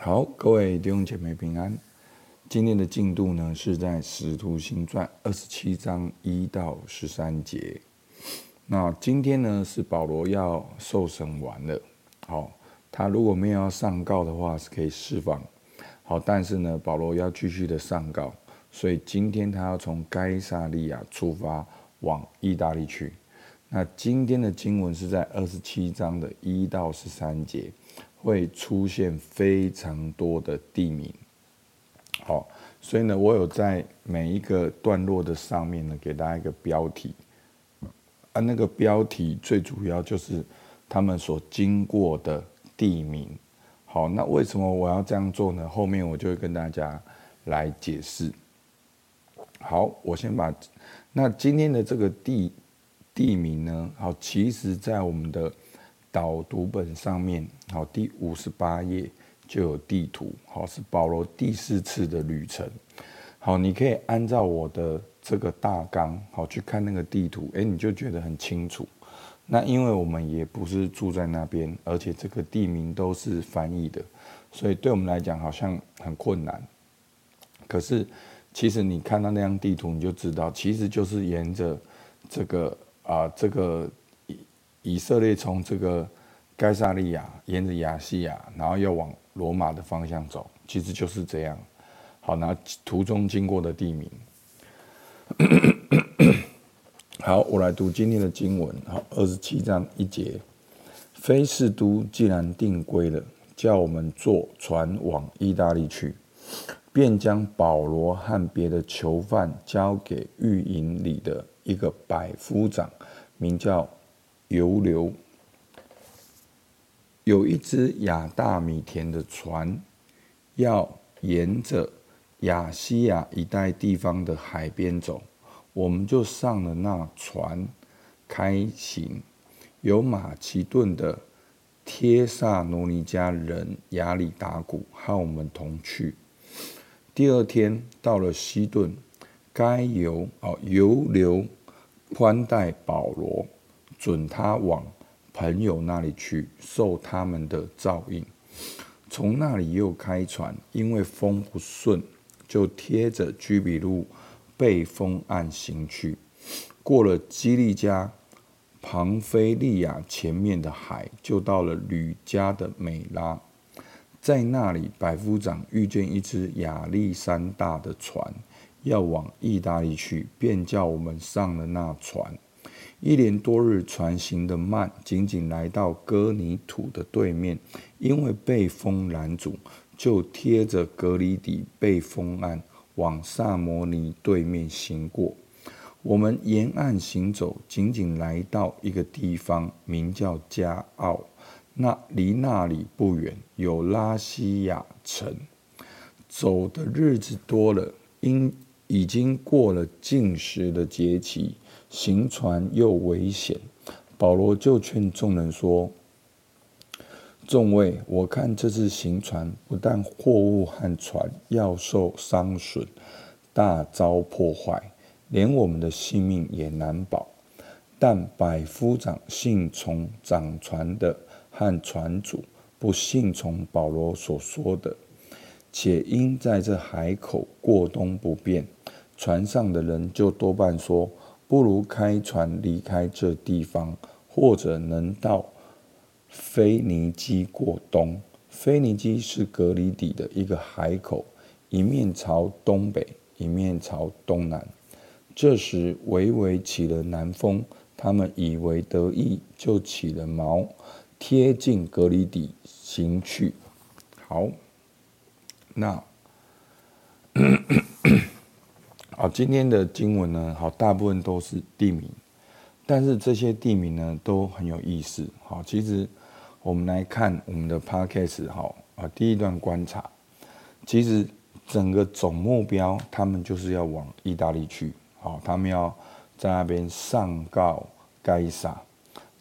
好，各位弟兄姐妹平安。今天的进度呢，是在《使徒行传》二十七章一到十三节。那今天呢，是保罗要受审完了。好，他如果没有要上告的话，是可以释放。好，但是呢，保罗要继续的上告，所以今天他要从该撒利亚出发往意大利去。那今天的经文是在二十七章的一到十三节，会出现非常多的地名。好，所以呢，我有在每一个段落的上面呢，给大家一个标题。啊，那个标题最主要就是他们所经过的地名。好，那为什么我要这样做呢？后面我就会跟大家来解释。好，我先把那今天的这个地地名呢，好，其实在我们的导读本上面，好，第五十八页就有地图，好，是保罗第四次的旅程。好，你可以按照我的这个大纲，好，去看那个地图，诶，你就觉得很清楚。那因为我们也不是住在那边，而且这个地名都是翻译的，所以对我们来讲好像很困难。可是其实你看到那张地图，你就知道，其实就是沿着这个啊、这个以色列从这个该撒利亚沿着亚细亚，然后要往罗马的方向走，其实就是这样。好，那途中经过的地名。好，我来读今天的经文。好，二十七章一节，菲士都既然定规了，叫我们坐船往意大利去，便将保罗和别的囚犯交给狱营里的一个百夫长，名叫游流。有一只亚大米田的船，要沿着亚西亚一带地方的海边走。我们就上了那船，开行，有马其顿的帖萨罗尼加人亚里达古和我们同去。第二天到了西顿，该犹哦游流宽待保罗，准他往朋友那里去，受他们的照应。从那里又开船，因为风不顺，就贴着居比路。背风岸行去，过了基利加、庞菲利亚前面的海，就到了吕家的美拉。在那里，百夫长遇见一只亚历山大的船，要往意大利去，便叫我们上了那船。一连多日船行得慢，仅仅来到哥尼土的对面，因为被风拦阻，就贴着隔离底被风岸。往萨摩尼对面行过，我们沿岸行走，仅仅来到一个地方，名叫加奥。那离那里不远，有拉西亚城。走的日子多了，因已经过了禁食的节期，行船又危险，保罗就劝众人说。众位，我看这次行船，不但货物和船要受伤损，大遭破坏，连我们的性命也难保。但百夫长信从掌船的和船主，不信从保罗所说的，且因在这海口过冬不便，船上的人就多半说，不如开船离开这地方，或者能到。腓尼基过冬，腓尼基是革哩底的一个海口，一面朝东北，一面朝东南。这时微微起了南风，他们以为得意，就起了锚，贴近革哩底行去。好，那好，今天的经文呢，好，大部分都是地名，但是这些地名呢，都很有意思。好，其实。我们来看我们的 podcast 哈啊，第一段观察，其实整个总目标，他们就是要往意大利去，好，他们要在那边上告该撒。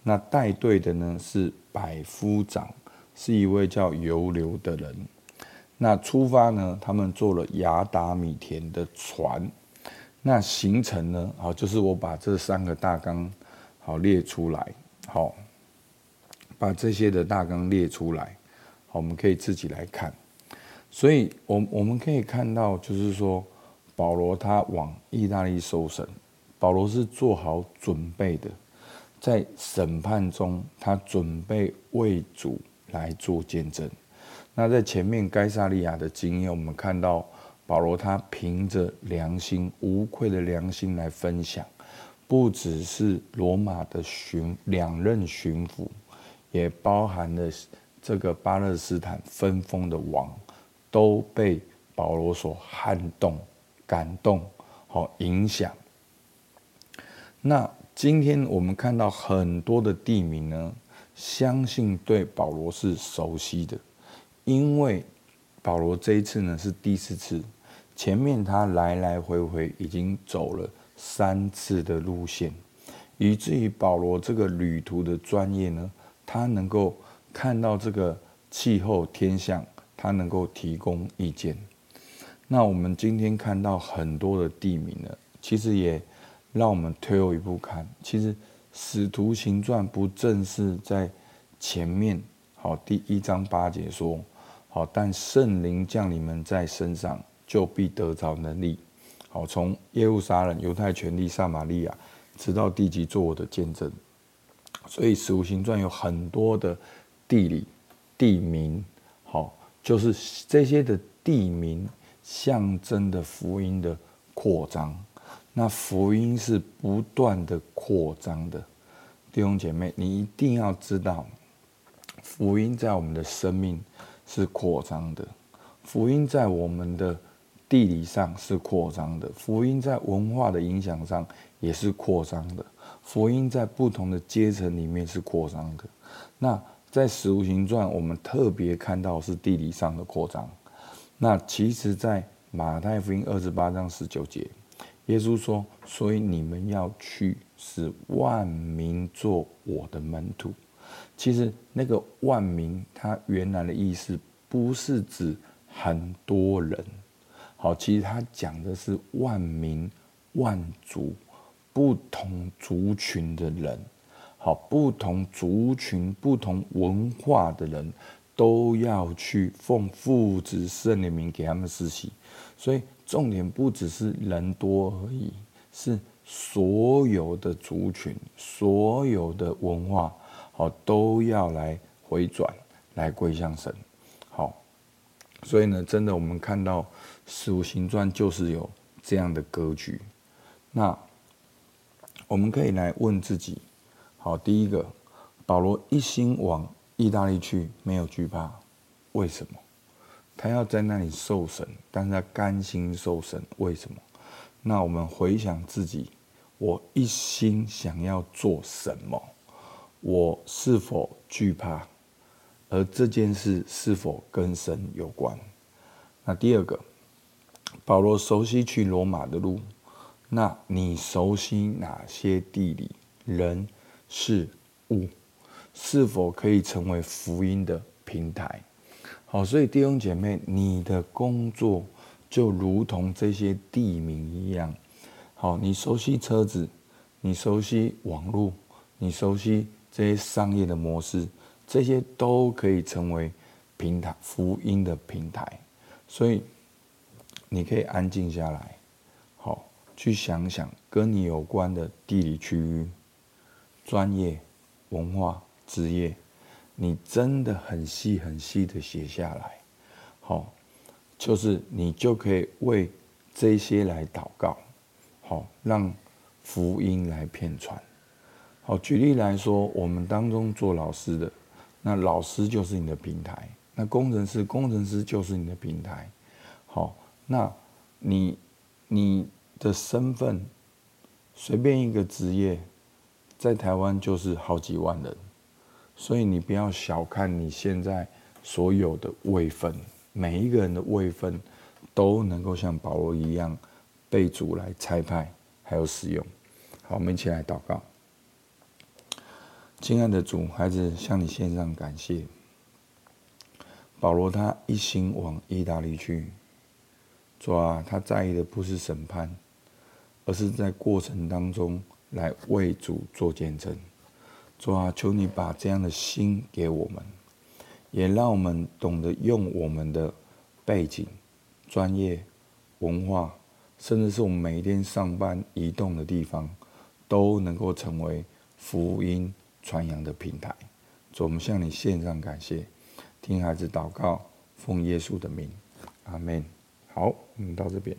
那带队的呢是百夫长，是一位叫犹流的人。那出发呢，他们坐了雅达米田的船。那行程呢，好，就是我把这三个大纲好列出来，好。把这些的大纲列出来，好，我们可以自己来看。所以，我我们可以看到，就是说，保罗他往意大利受审，保罗是做好准备的，在审判中，他准备为主来做见证。那在前面该撒利亚的经验，我们看到保罗他凭着良心、无愧的良心来分享，不只是罗马的巡两任巡抚，也包含了这个巴勒斯坦分封的王，都被保罗所撼动。感动，好影响。那今天我们看到很多的地名呢，相信对保罗是熟悉的，因为保罗这一次呢是第四次，前面他来来回回已经走了三次的路线，以至于保罗这个旅途的专业呢，他能够看到这个气候天象，他能够提供意见。那我们今天看到很多的地名呢，其实也让我们退后一步看，其实《使徒行传》不正是在前面好第一章八节说好，但圣灵降你们在身上，就必得着能力，好从耶路撒冷、犹太权力、撒玛利亚，直到地极，做我的见证。所以《使徒行传》有很多的地理地名，好，就是这些的地名。象征的福音的扩张，那福音是不断的扩张的，弟兄姐妹，你一定要知道，福音在我们的生命是扩张的，福音在我们的地理上是扩张的，福音在文化的影响上也是扩张的，福音在不同的阶层里面是扩张的。那在使徒行传，我们特别看到是地理上的扩张。那其实，在马太福音二十八章十九节，耶稣说：“所以你们要去，使万民做我的门徒。”其实那个万民，它原来的意思不是指很多人，好，其实它讲的是万民、万族、不同族群的人，好，不同族群、不同文化的人。都要去奉父子圣灵名给他们施洗，所以重点不只是人多而已，是所有的族群、所有的文化，好都要来回转，来归向神。好，所以呢，真的我们看到《使徒行传》就是有这样的格局。那我们可以来问自己：好，第一个，保罗一心往。意大利去没有惧怕，为什么？他要在那里受审，但是他甘心受审，为什么？那我们回想自己，我一心想要做什么？我是否惧怕？而这件事是否跟神有关？那第二个，保罗熟悉去罗马的路，那你熟悉哪些地理、人、事、物？是否可以成为福音的平台？好，所以弟兄姐妹，你的工作就如同这些地名一样。好，你熟悉车子，你熟悉网络，你熟悉这些商业的模式，这些都可以成为平台，福音的平台。所以你可以安静下来，好，去想想跟你有关的地理区域、专业、文化。职业，你真的很细很细的写下来，好，就是你就可以为这些来祷告，好，让福音来遍传。好，举例来说，我们当中做老师的，那老师就是你的平台；那工程师，工程师就是你的平台。好，那你你的身份，随便一个职业，在台湾就是好几万人。所以你不要小看你现在所有的位分，每一个人的位分都能够像保罗一样被主来差派，还有使用。好，我们一起来祷告。亲爱的主，孩子向你献上感谢。保罗他一心往意大利去，主啊，他在意的不是审判，而是在过程当中来为主做见证。主啊，求你把这样的心给我们，也让我们懂得用我们的背景、专业、文化，甚至是我们每一天上班移动的地方，都能够成为福音传扬的平台。主，我们向你献上感谢，听孩子祷告，奉耶稣的名，阿门。好，我们到这边。